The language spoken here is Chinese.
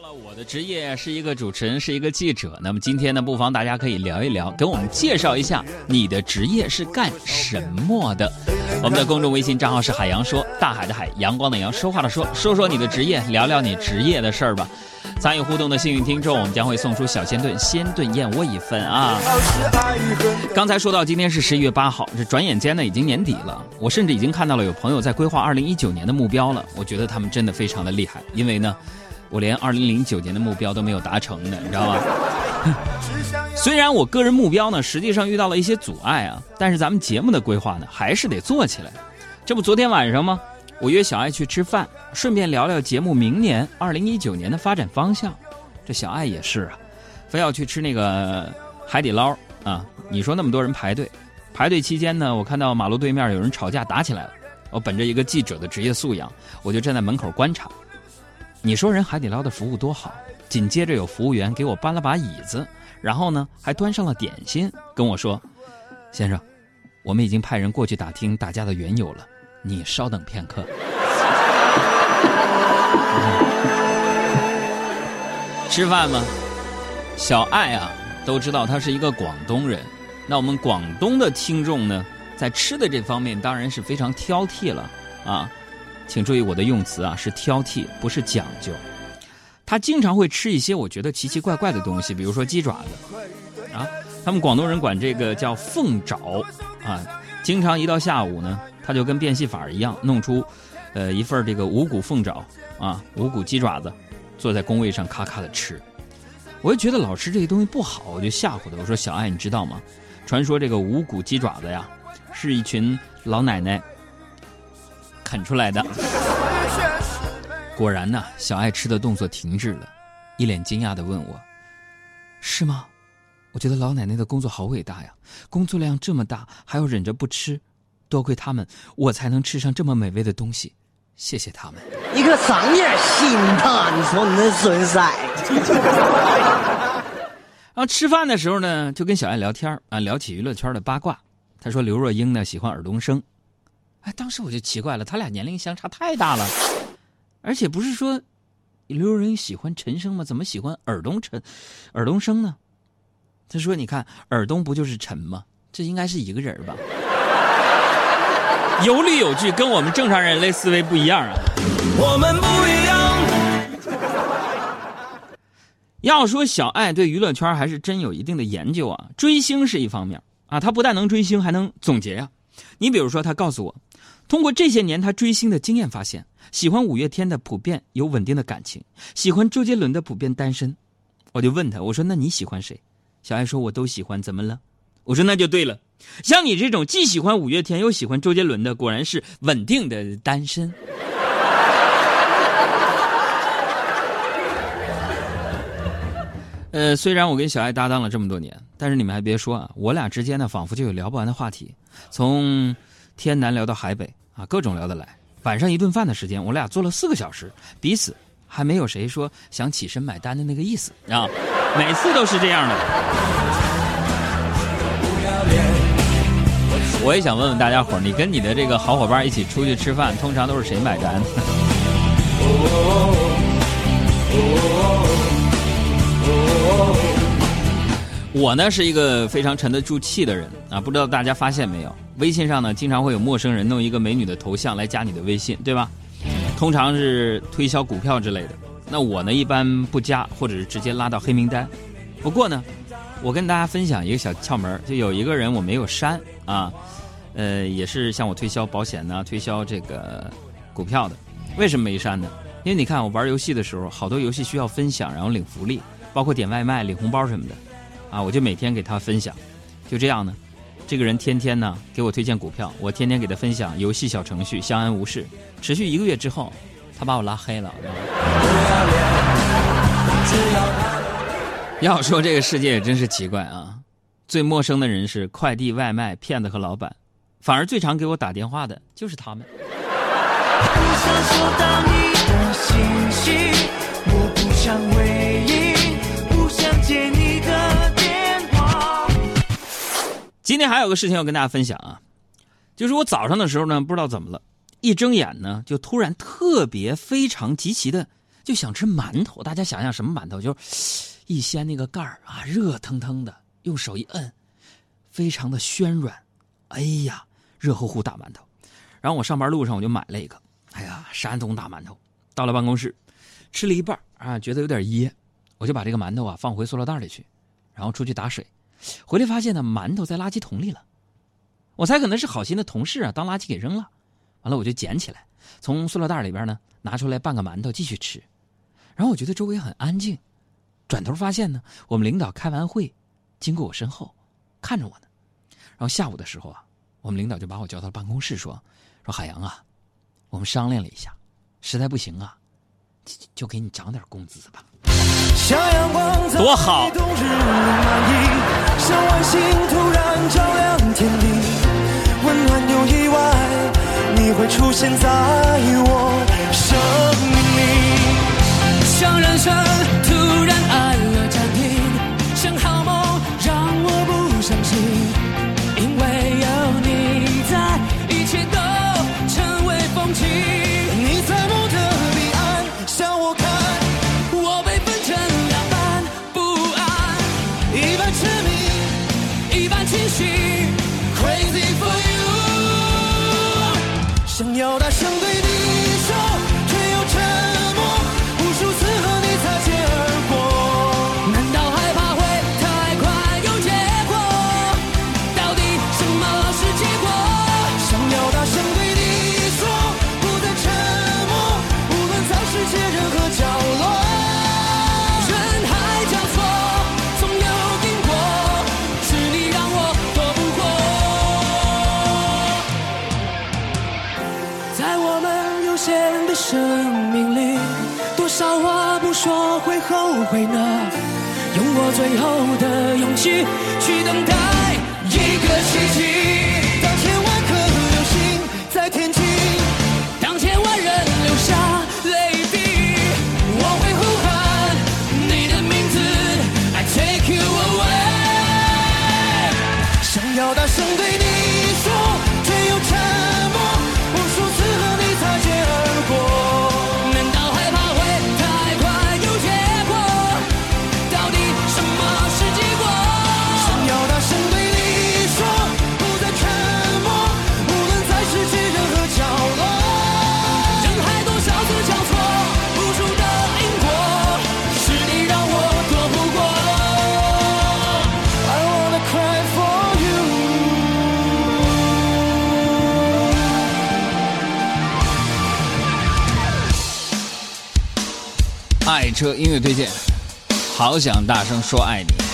到了我的职业是一个主持人，是一个记者。那么今天呢，不妨大家可以聊一聊，给我们介绍一下你的职业是干什么的。我们的公众微信账号是海洋说，大海的海，阳光的阳，说话的说，说说你的职业，聊聊你职业的事儿吧。参与互动的幸运听众，我们将会送出小鲜炖鲜炖燕窝一份啊。刚才说到今天是十一月八号，这转眼间呢已经年底了，我甚至已经看到了有朋友在规划二零一九年的目标了。我觉得他们真的非常的厉害，因为呢。我连二零零九年的目标都没有达成呢，你知道吗？虽然我个人目标呢，实际上遇到了一些阻碍啊，但是咱们节目的规划呢，还是得做起来。这不，昨天晚上吗？我约小爱去吃饭，顺便聊聊节目明年二零一九年的发展方向。这小爱也是啊，非要去吃那个海底捞啊。你说那么多人排队，排队期间呢，我看到马路对面有人吵架打起来了。我本着一个记者的职业素养，我就站在门口观察。你说人海底捞的服务多好，紧接着有服务员给我搬了把椅子，然后呢还端上了点心，跟我说：“先生，我们已经派人过去打听大家的缘由了，你稍等片刻。”吃饭吗？小爱啊，都知道他是一个广东人，那我们广东的听众呢，在吃的这方面当然是非常挑剔了啊。请注意我的用词啊，是挑剔，不是讲究。他经常会吃一些我觉得奇奇怪怪的东西，比如说鸡爪子，啊，他们广东人管这个叫凤爪，啊，经常一到下午呢，他就跟变戏法一样，弄出，呃，一份这个五谷凤爪，啊，五谷鸡爪子，坐在工位上咔咔的吃。我就觉得老吃这些东西不好，我就吓唬他，我说小爱，你知道吗？传说这个五谷鸡爪子呀，是一群老奶奶。啃出来的，果然呢，小爱吃的动作停滞了，一脸惊讶的问我：“是吗？我觉得老奶奶的工作好伟大呀，工作量这么大还要忍着不吃，多亏他们，我才能吃上这么美味的东西，谢谢他们。”你可长点心吧，你说你那损色。然后吃饭的时候呢，就跟小爱聊天啊，聊起娱乐圈的八卦。他说刘若英呢喜欢尔冬升。哎，当时我就奇怪了，他俩年龄相差太大了，而且不是说刘若英喜欢陈升吗？怎么喜欢尔东陈、尔东升呢？他说：“你看，尔东不就是陈吗？这应该是一个人吧？” 有理有据，跟我们正常人类思维不一样啊。我们不一样。要说小爱对娱乐圈还是真有一定的研究啊，追星是一方面啊，他不但能追星，还能总结呀。你比如说，他告诉我。通过这些年他追星的经验发现，喜欢五月天的普遍有稳定的感情，喜欢周杰伦的普遍单身。我就问他，我说那你喜欢谁？小爱说我都喜欢，怎么了？我说那就对了，像你这种既喜欢五月天又喜欢周杰伦的，果然是稳定的单身。呃，虽然我跟小爱搭档了这么多年，但是你们还别说啊，我俩之间呢，仿佛就有聊不完的话题，从天南聊到海北。啊，各种聊得来。晚上一顿饭的时间，我俩坐了四个小时，彼此还没有谁说想起身买单的那个意思啊。每次都是这样的。我也想问问大家伙儿你跟你的这个好伙伴一起出去吃饭，通常都是谁买单？我呢是一个非常沉得住气的人啊，不知道大家发现没有？微信上呢，经常会有陌生人弄一个美女的头像来加你的微信，对吧？通常是推销股票之类的。那我呢，一般不加，或者是直接拉到黑名单。不过呢，我跟大家分享一个小窍门，就有一个人我没有删啊，呃，也是向我推销保险呢，推销这个股票的。为什么没删呢？因为你看我玩游戏的时候，好多游戏需要分享，然后领福利，包括点外卖、领红包什么的。啊，我就每天给他分享，就这样呢。这个人天天呢给我推荐股票，我天天给他分享游戏小程序，相安无事。持续一个月之后，他把我拉黑了。要说这个世界也真是奇怪啊，最陌生的人是快递、外卖、骗子和老板，反而最常给我打电话的就是他们。今天还有个事情要跟大家分享啊，就是我早上的时候呢，不知道怎么了，一睁眼呢，就突然特别非常极其的，就想吃馒头。大家想想什么馒头？就是一掀那个盖儿啊，热腾腾的，用手一摁，非常的暄软。哎呀，热乎乎大馒头。然后我上班路上我就买了一个，哎呀，山东大馒头。到了办公室，吃了一半啊，觉得有点噎，我就把这个馒头啊放回塑料袋里去，然后出去打水。回来发现呢，馒头在垃圾桶里了。我猜可能是好心的同事啊，当垃圾给扔了。完了，我就捡起来，从塑料袋里边呢拿出来半个馒头继续吃。然后我觉得周围很安静，转头发现呢，我们领导开完会，经过我身后，看着我呢。然后下午的时候啊，我们领导就把我叫到办公室说：“说海洋啊，我们商量了一下，实在不行啊，就就给你涨点工资吧。”像阳光在多好！像晚星突然照亮天地，温暖又意外，你会出现在我后悔呢？用我最后的勇气去等待一个奇迹。车音乐推荐，好想大声说爱你。